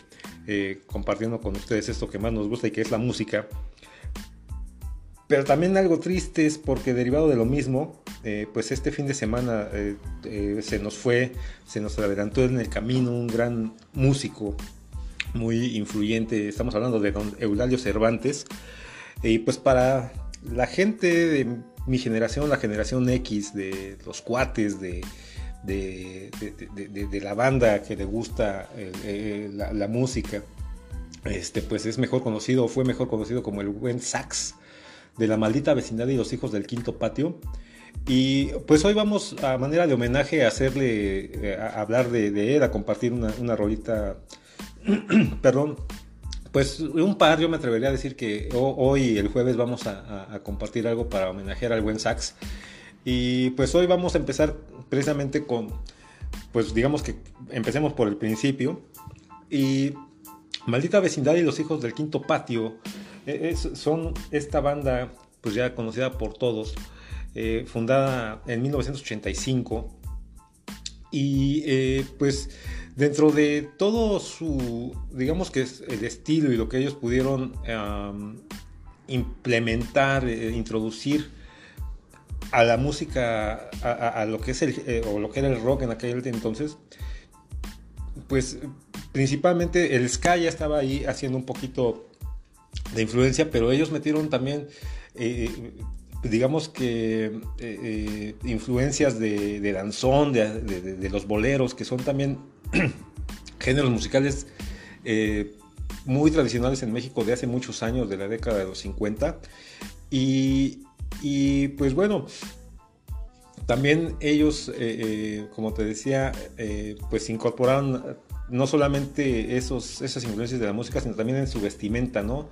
compartiendo con ustedes esto que más nos gusta y que es la música. Pero también algo triste es porque derivado de lo mismo, eh, pues este fin de semana eh, eh, se nos fue, se nos adelantó en el camino un gran músico muy influyente, estamos hablando de don Eulalio Cervantes, y pues para la gente de mi generación, la generación X, de los cuates, de, de, la banda que le gusta la, música, este, pues es mejor conocido, fue mejor conocido como el buen sax de la maldita vecindad y los hijos del quinto patio. Y pues hoy vamos a manera de homenaje a hacerle, eh, a hablar de, él, a compartir una, una rolita, perdón, pues un par, yo me atrevería a decir que hoy, el jueves, vamos a, compartir algo para homenajear al buen sax. Y pues hoy vamos a empezar precisamente con, pues digamos que empecemos por el principio. Y Maldita Vecindad y los Hijos del Quinto Patio e, son esta banda, pues ya conocida por todos, eh, fundada en 1985. Y eh, pues dentro de todo su, digamos que es el estilo y lo que ellos pudieron implementar, eh, introducir a la música, a, lo que es el, o lo que era el rock en aquel entonces, pues principalmente el ska ya estaba ahí haciendo un poquito de influencia, pero ellos metieron también, eh, digamos que, eh, eh, influencias de, danzón, de, los boleros, que son también géneros musicales muy tradicionales en México de hace muchos años, de la década de los 50. Y, y pues bueno, también ellos, como te decía, pues incorporaron no solamente esos, esas influencias de la música, sino también en su vestimenta, ¿no?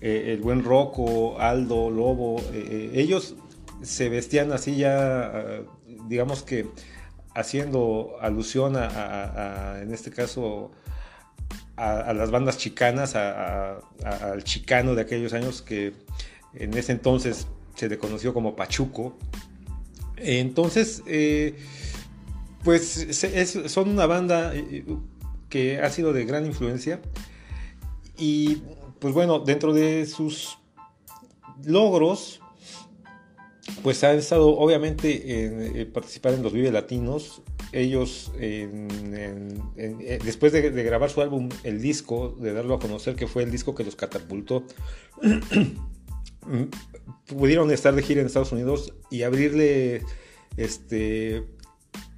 eh, el buen Rocco, Aldo, Lobo, eh, ellos se vestían así ya, digamos que haciendo alusión a, en este caso, a, las bandas chicanas, al chicano de aquellos años que en ese entonces se le conoció como Pachuco. Entonces, eh, pues son una banda eh, que ha sido de gran influencia y pues bueno, dentro de sus logros, pues han estado obviamente en, participar en los Vive Latinos. Ellos, eh, después de, grabar su álbum, el disco, de darlo a conocer, que fue el disco que los catapultó, pudieron estar de gira en Estados Unidos y abrirle este,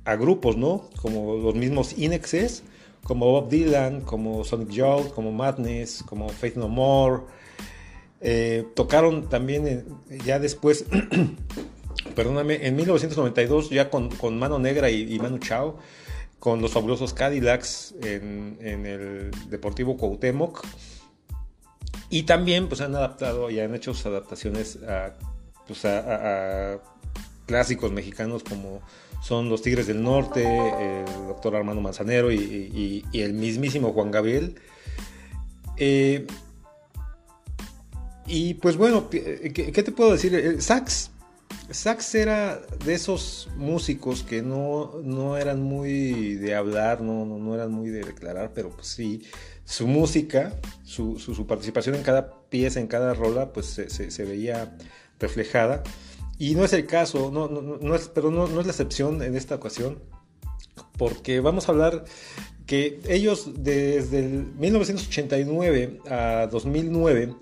a grupos, ¿no? Como los mismos Inexes, como Bob Dylan, como Sonic Youth, como Madness, como Faith No More. Eh, tocaron también ya después, perdóname, en 1992 ya con, Mano Negra y, Manu Chao, con los fabulosos Cadillacs en, el Deportivo Cuauhtémoc. Y también pues han adaptado y han hecho sus adaptaciones a, pues, clásicos mexicanos como son los Tigres del Norte, el doctor Armando Manzanero y, el mismísimo Juan Gabriel. Eh, y pues bueno, ¿qué, te puedo decir? Sax. Sax era de esos músicos que no, eran muy de hablar, no, no, eran muy de declarar, pero pues sí, su música, su, participación en cada pieza, en cada rola, pues se, veía reflejada. Y no es el caso, no, no, es, pero no, no es la excepción en esta ocasión, porque vamos a hablar que ellos desde el 1989 a 2009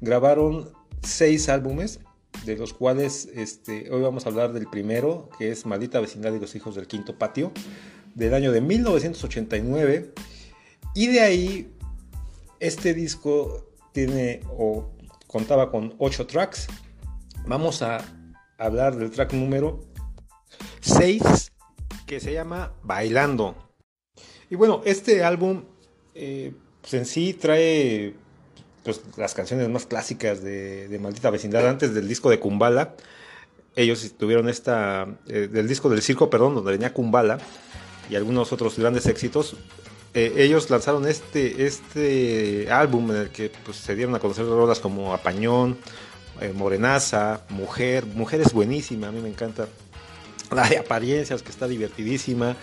grabaron seis álbumes, de los cuales este, hoy vamos a hablar del primero, que es Maldita Vecindad y los Hijos del Quinto Patio, del año de 1989. Y de ahí, este disco tiene o contaba con ocho tracks. Vamos a hablar del track número 6, que se llama Bailando. Y bueno, este álbum eh, pues en sí trae pues, las canciones más clásicas de, Maldita Vecindad antes del disco de Kumbala. Ellos tuvieron esta, eh, del disco del circo, perdón, donde venía Kumbala y algunos otros grandes éxitos. Eh, ellos lanzaron este, este álbum en el que pues, se dieron a conocer rolas como Apañón, eh, Morenaza, Mujer. Mujer es buenísima, a mí me encanta. La de apariencias, que está divertidísima.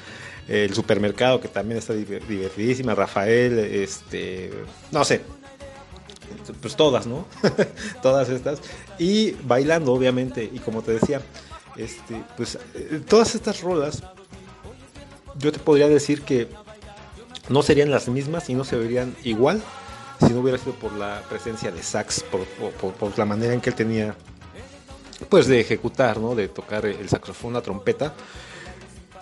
El supermercado, que también está divertidísima. Rafael, este. No sé, pues todas, ¿no? todas estas. Y bailando, obviamente, y como te decía, este, pues eh, todas estas rolas, yo te podría decir que no serían las mismas y no se verían igual si no hubiera sido por la presencia de sax, por, la manera en que él tenía, pues de ejecutar, ¿no? De tocar el saxofón, la trompeta.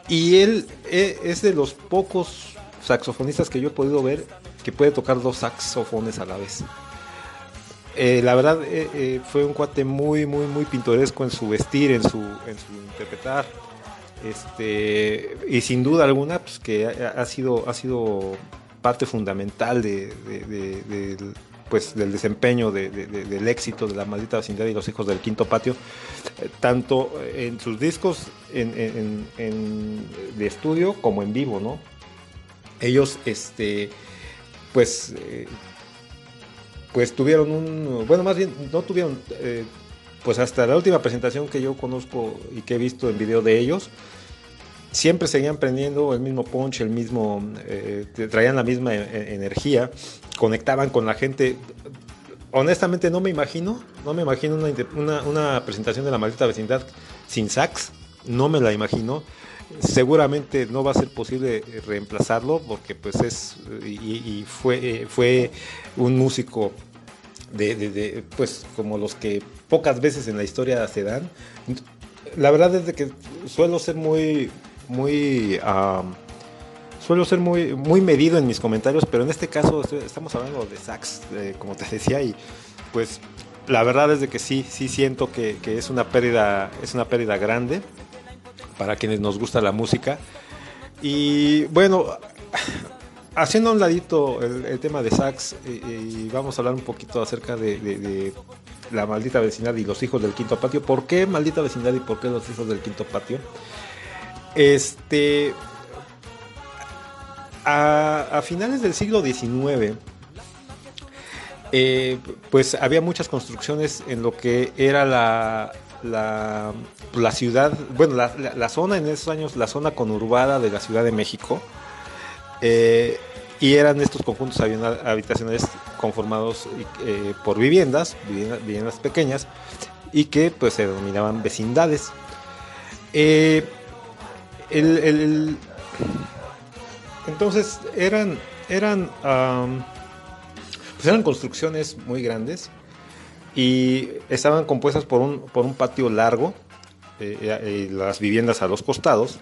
Y él eh, es de los pocos saxofonistas que yo he podido ver que puede tocar dos saxofones a la vez. Eh, la verdad eh, eh, fue un cuate muy, muy, muy pintoresco en su vestir, en su, en su interpretar. Este, y sin duda alguna, pues que ha, sido, ha sido parte fundamental de, pues, del desempeño del éxito de la maldita vecindad y los hijos del quinto patio, tanto en sus discos en, de estudio como en vivo, ¿no? Ellos, este, pues pues tuvieron un, bueno, más bien no tuvieron, eh, pues hasta la última presentación que yo conozco y que he visto en video de ellos, siempre seguían prendiendo el mismo punch, el mismo, eh, traían la misma e, energía, conectaban con la gente. Honestamente no me imagino, no me imagino una, una, presentación de la maldita vecindad sin sax, no me la imagino seguramente no va a ser posible reemplazarlo porque pues es y, fue fue un músico de, pues como los que pocas veces en la historia se dan la verdad es de que suelo ser muy muy suelo ser muy muy medido en mis comentarios pero en este caso estamos hablando de sax como te decía y pues la verdad es de que sí sí siento que, que es una pérdida es una pérdida grande para quienes nos gusta la música. Y bueno, haciendo a un ladito el, tema de sax eh, y vamos a hablar un poquito acerca de- de la maldita vecindad y los hijos del quinto patio. ¿Por qué maldita vecindad y por qué los hijos del quinto patio? Este, a, finales del siglo XIX, eh, pues había muchas construcciones en lo que era la, la, ciudad, bueno, la, zona en esos años, la zona conurbada de la Ciudad de México. Eh, y eran estos conjuntos habitacionales conformados eh, por viviendas, viviendas, pequeñas, y que pues se denominaban vecindades. El- entonces eran, eran, pues eran construcciones muy grandes y estaban compuestas por un, por un patio largo, eh, eh, las viviendas a los costados,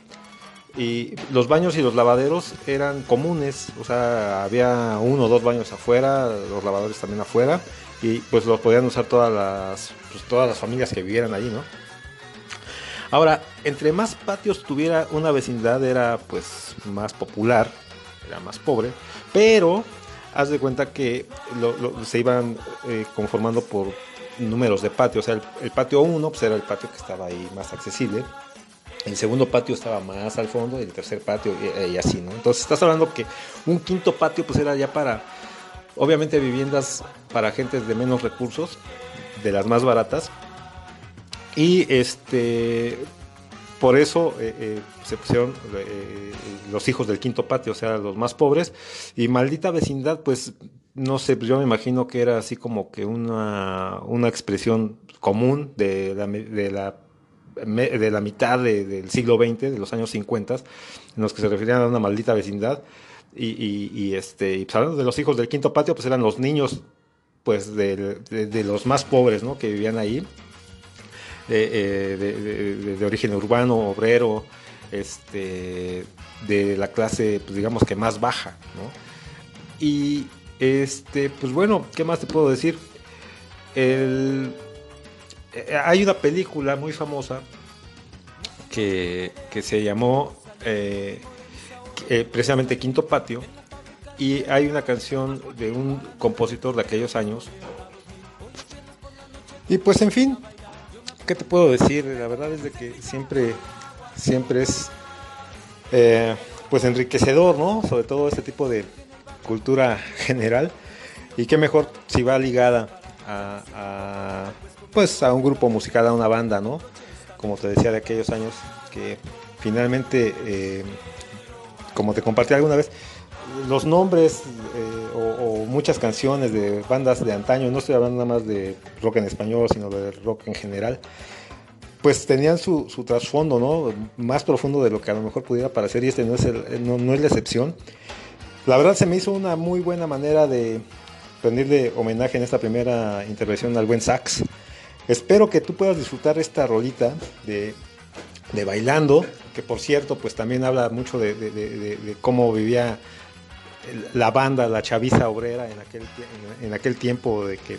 y los baños y los lavaderos eran comunes, o sea, había uno o dos baños afuera, los lavadores también afuera, y pues los podían usar todas las, pues, todas las familias que vivieran allí, ¿no? Ahora, entre más patios tuviera una vecindad era pues más popular, era más pobre, pero haz de cuenta que se iban eh, conformando por números de patios, o sea, el, patio 1 pues era el patio que estaba ahí más accesible, el segundo patio estaba más al fondo el tercer patio y, y así, ¿no? Entonces estás hablando que un quinto patio pues era ya para, obviamente viviendas para gentes de menos recursos, de las más baratas, y este, por eso eh, eh, se pusieron eh, los hijos del quinto patio, o sea, los más pobres. Y maldita vecindad, pues, no sé, pues yo me imagino que era así como que una, una expresión común de la, de la, de la mitad de- del siglo XX, de los años 50, en los que se referían a una maldita vecindad. Y, y- y, este, y pues, hablando de los hijos del quinto patio, pues eran los niños pues del- de, de los más pobres, ¿no? Que vivían ahí de, eh, de- origen urbano, obrero, este, de la clase, pues digamos que más baja, ¿no? Y este, pues bueno, ¿qué más te puedo decir? El- eh, hay una película muy famosa que, que se llamó eh, precisamente Quinto Patio y hay una canción de un compositor de aquellos años. Y pues en fin, ¿qué te puedo decir? La verdad es de que siempre, siempre es eh, pues enriquecedor, ¿no? Sobre todo este tipo de cultura general. Y qué mejor si va ligada a, pues a un grupo musical, a una banda, ¿no? Como te decía de aquellos años que finalmente, eh, como te compartí alguna vez, los nombres eh, muchas canciones de bandas de antaño, no estoy hablando nada más de rock en español, sino de rock en general, pues tenían su, su trasfondo, ¿no? Más profundo de lo que a lo mejor pudiera parecer y este no es, el- no, no es la excepción. La verdad se me hizo una muy buena manera de rendirle homenaje en esta primera intervención al buen sax. Espero que tú puedas disfrutar esta rolita de, de Bailando, que por cierto, pues también habla mucho de, de- de- cómo vivía la banda, la chaviza obrera en aquel, en, aquel tiempo, de que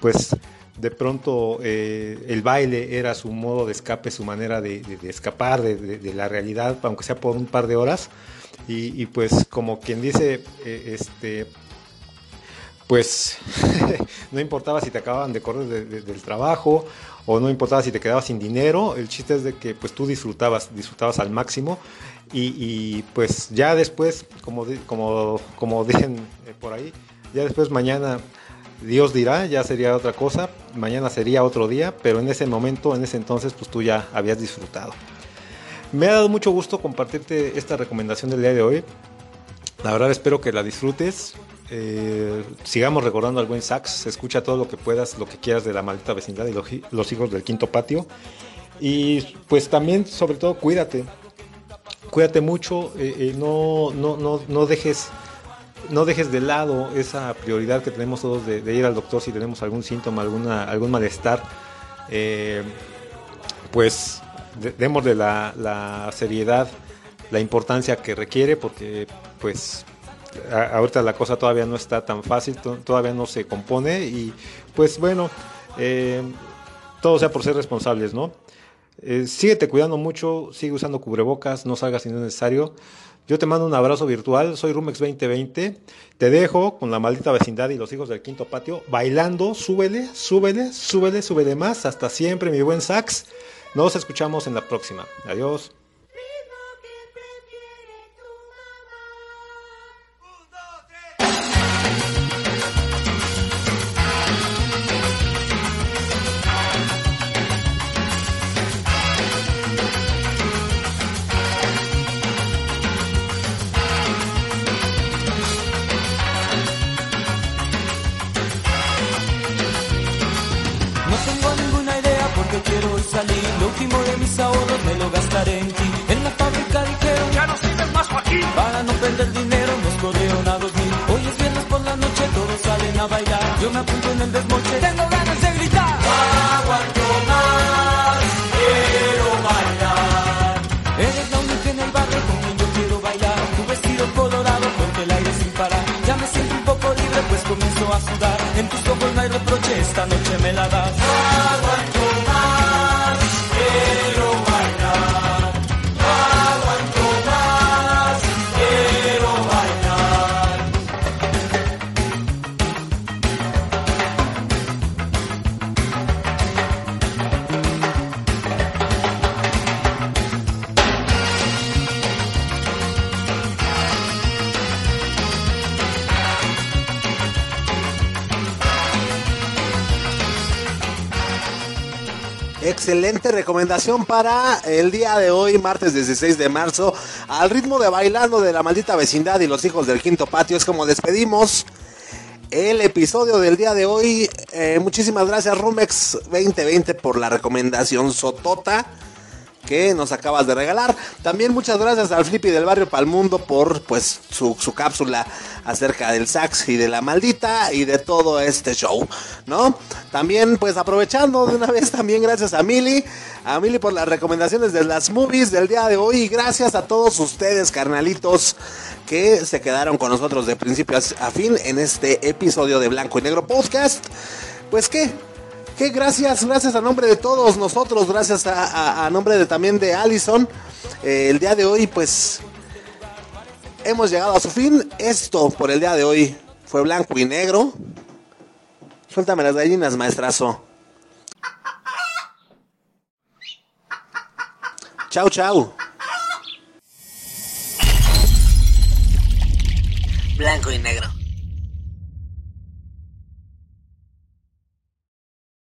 pues de pronto eh, el baile era su modo de escape, su manera de, escapar de, de- la realidad, aunque sea por un par de horas. Y, pues como quien dice, eh, este, pues no importaba si te acababan de correr de- de- del trabajo o no importaba si te quedabas sin dinero, el chiste es de que pues tú disfrutabas, disfrutabas al máximo y, pues ya después, como, como, como dicen eh, por ahí, ya después mañana Dios dirá, ya sería otra cosa, mañana sería otro día, pero en ese momento, en ese entonces, pues tú ya habías disfrutado. Me ha dado mucho gusto compartirte esta recomendación del día de hoy. La verdad espero que la disfrutes. Eh, sigamos recordando al buen sax. Escucha todo lo que puedas, lo que quieras de la maldita vecindad y los hijos del quinto patio. Y pues también, sobre todo, cuídate. Cuídate mucho. eh, eh, no, no, no, no dejes no dejes de lado esa prioridad que tenemos todos de, ir al doctor si tenemos algún síntoma, alguna, algún malestar. Eh, pues de- démosle la, la seriedad, la importancia que requiere, porque pues ahorita la cosa todavía no está tan fácil, to- todavía no se compone y pues bueno, eh, todo sea por ser responsables, ¿no? Eh, cuidando mucho, sigue usando cubrebocas, no salgas si no es necesario. Yo te mando un abrazo virtual, soy Rumex 2020. Te dejo con la maldita vecindad y los hijos del quinto patio bailando. Súbele, súbele, súbele, súbele más. Hasta siempre, mi buen sax. Nos escuchamos en la próxima. Adiós. No perder dinero nos corrieron a dos mil. Hoy es viernes por la noche, todos salen a bailar. Yo me apunto en el desmoche, tengo ganas de gritar. Aguanto más, quiero bailar. Eres la única en el barrio con quien yo quiero bailar. Tu vestido colorado porque el aire sin parar. Ya me siento un poco libre pues comienzo a sudar. En tus ojos no hay reproche, esta noche me la das. Aguanto Excelente recomendación para el día de hoy, martes 16 de marzo, al ritmo de bailando de la maldita vecindad y los hijos del quinto patio. Es como despedimos el episodio del día de hoy. Eh, muchísimas gracias Rumex 2020 por la recomendación Sotota que nos acabas de regalar. También muchas gracias al Flippy del barrio Palmundo por pues su, su cápsula acerca del sax y de la maldita y de todo este show, ¿no? También pues aprovechando de una vez también gracias a Mili, a Mili por las recomendaciones de las movies del día de hoy y gracias a todos ustedes carnalitos que se quedaron con nosotros de principio a fin en este episodio de Blanco y Negro Podcast. Pues qué, que gracias, gracias a nombre de todos nosotros, gracias a nombre de también de Allison. eh, el día de hoy, pues, hemos llegado a su fin. Esto por el día de hoy fue blanco y negro. Suéltame las gallinas, maestrazo. Chau, chau. Blanco y negro.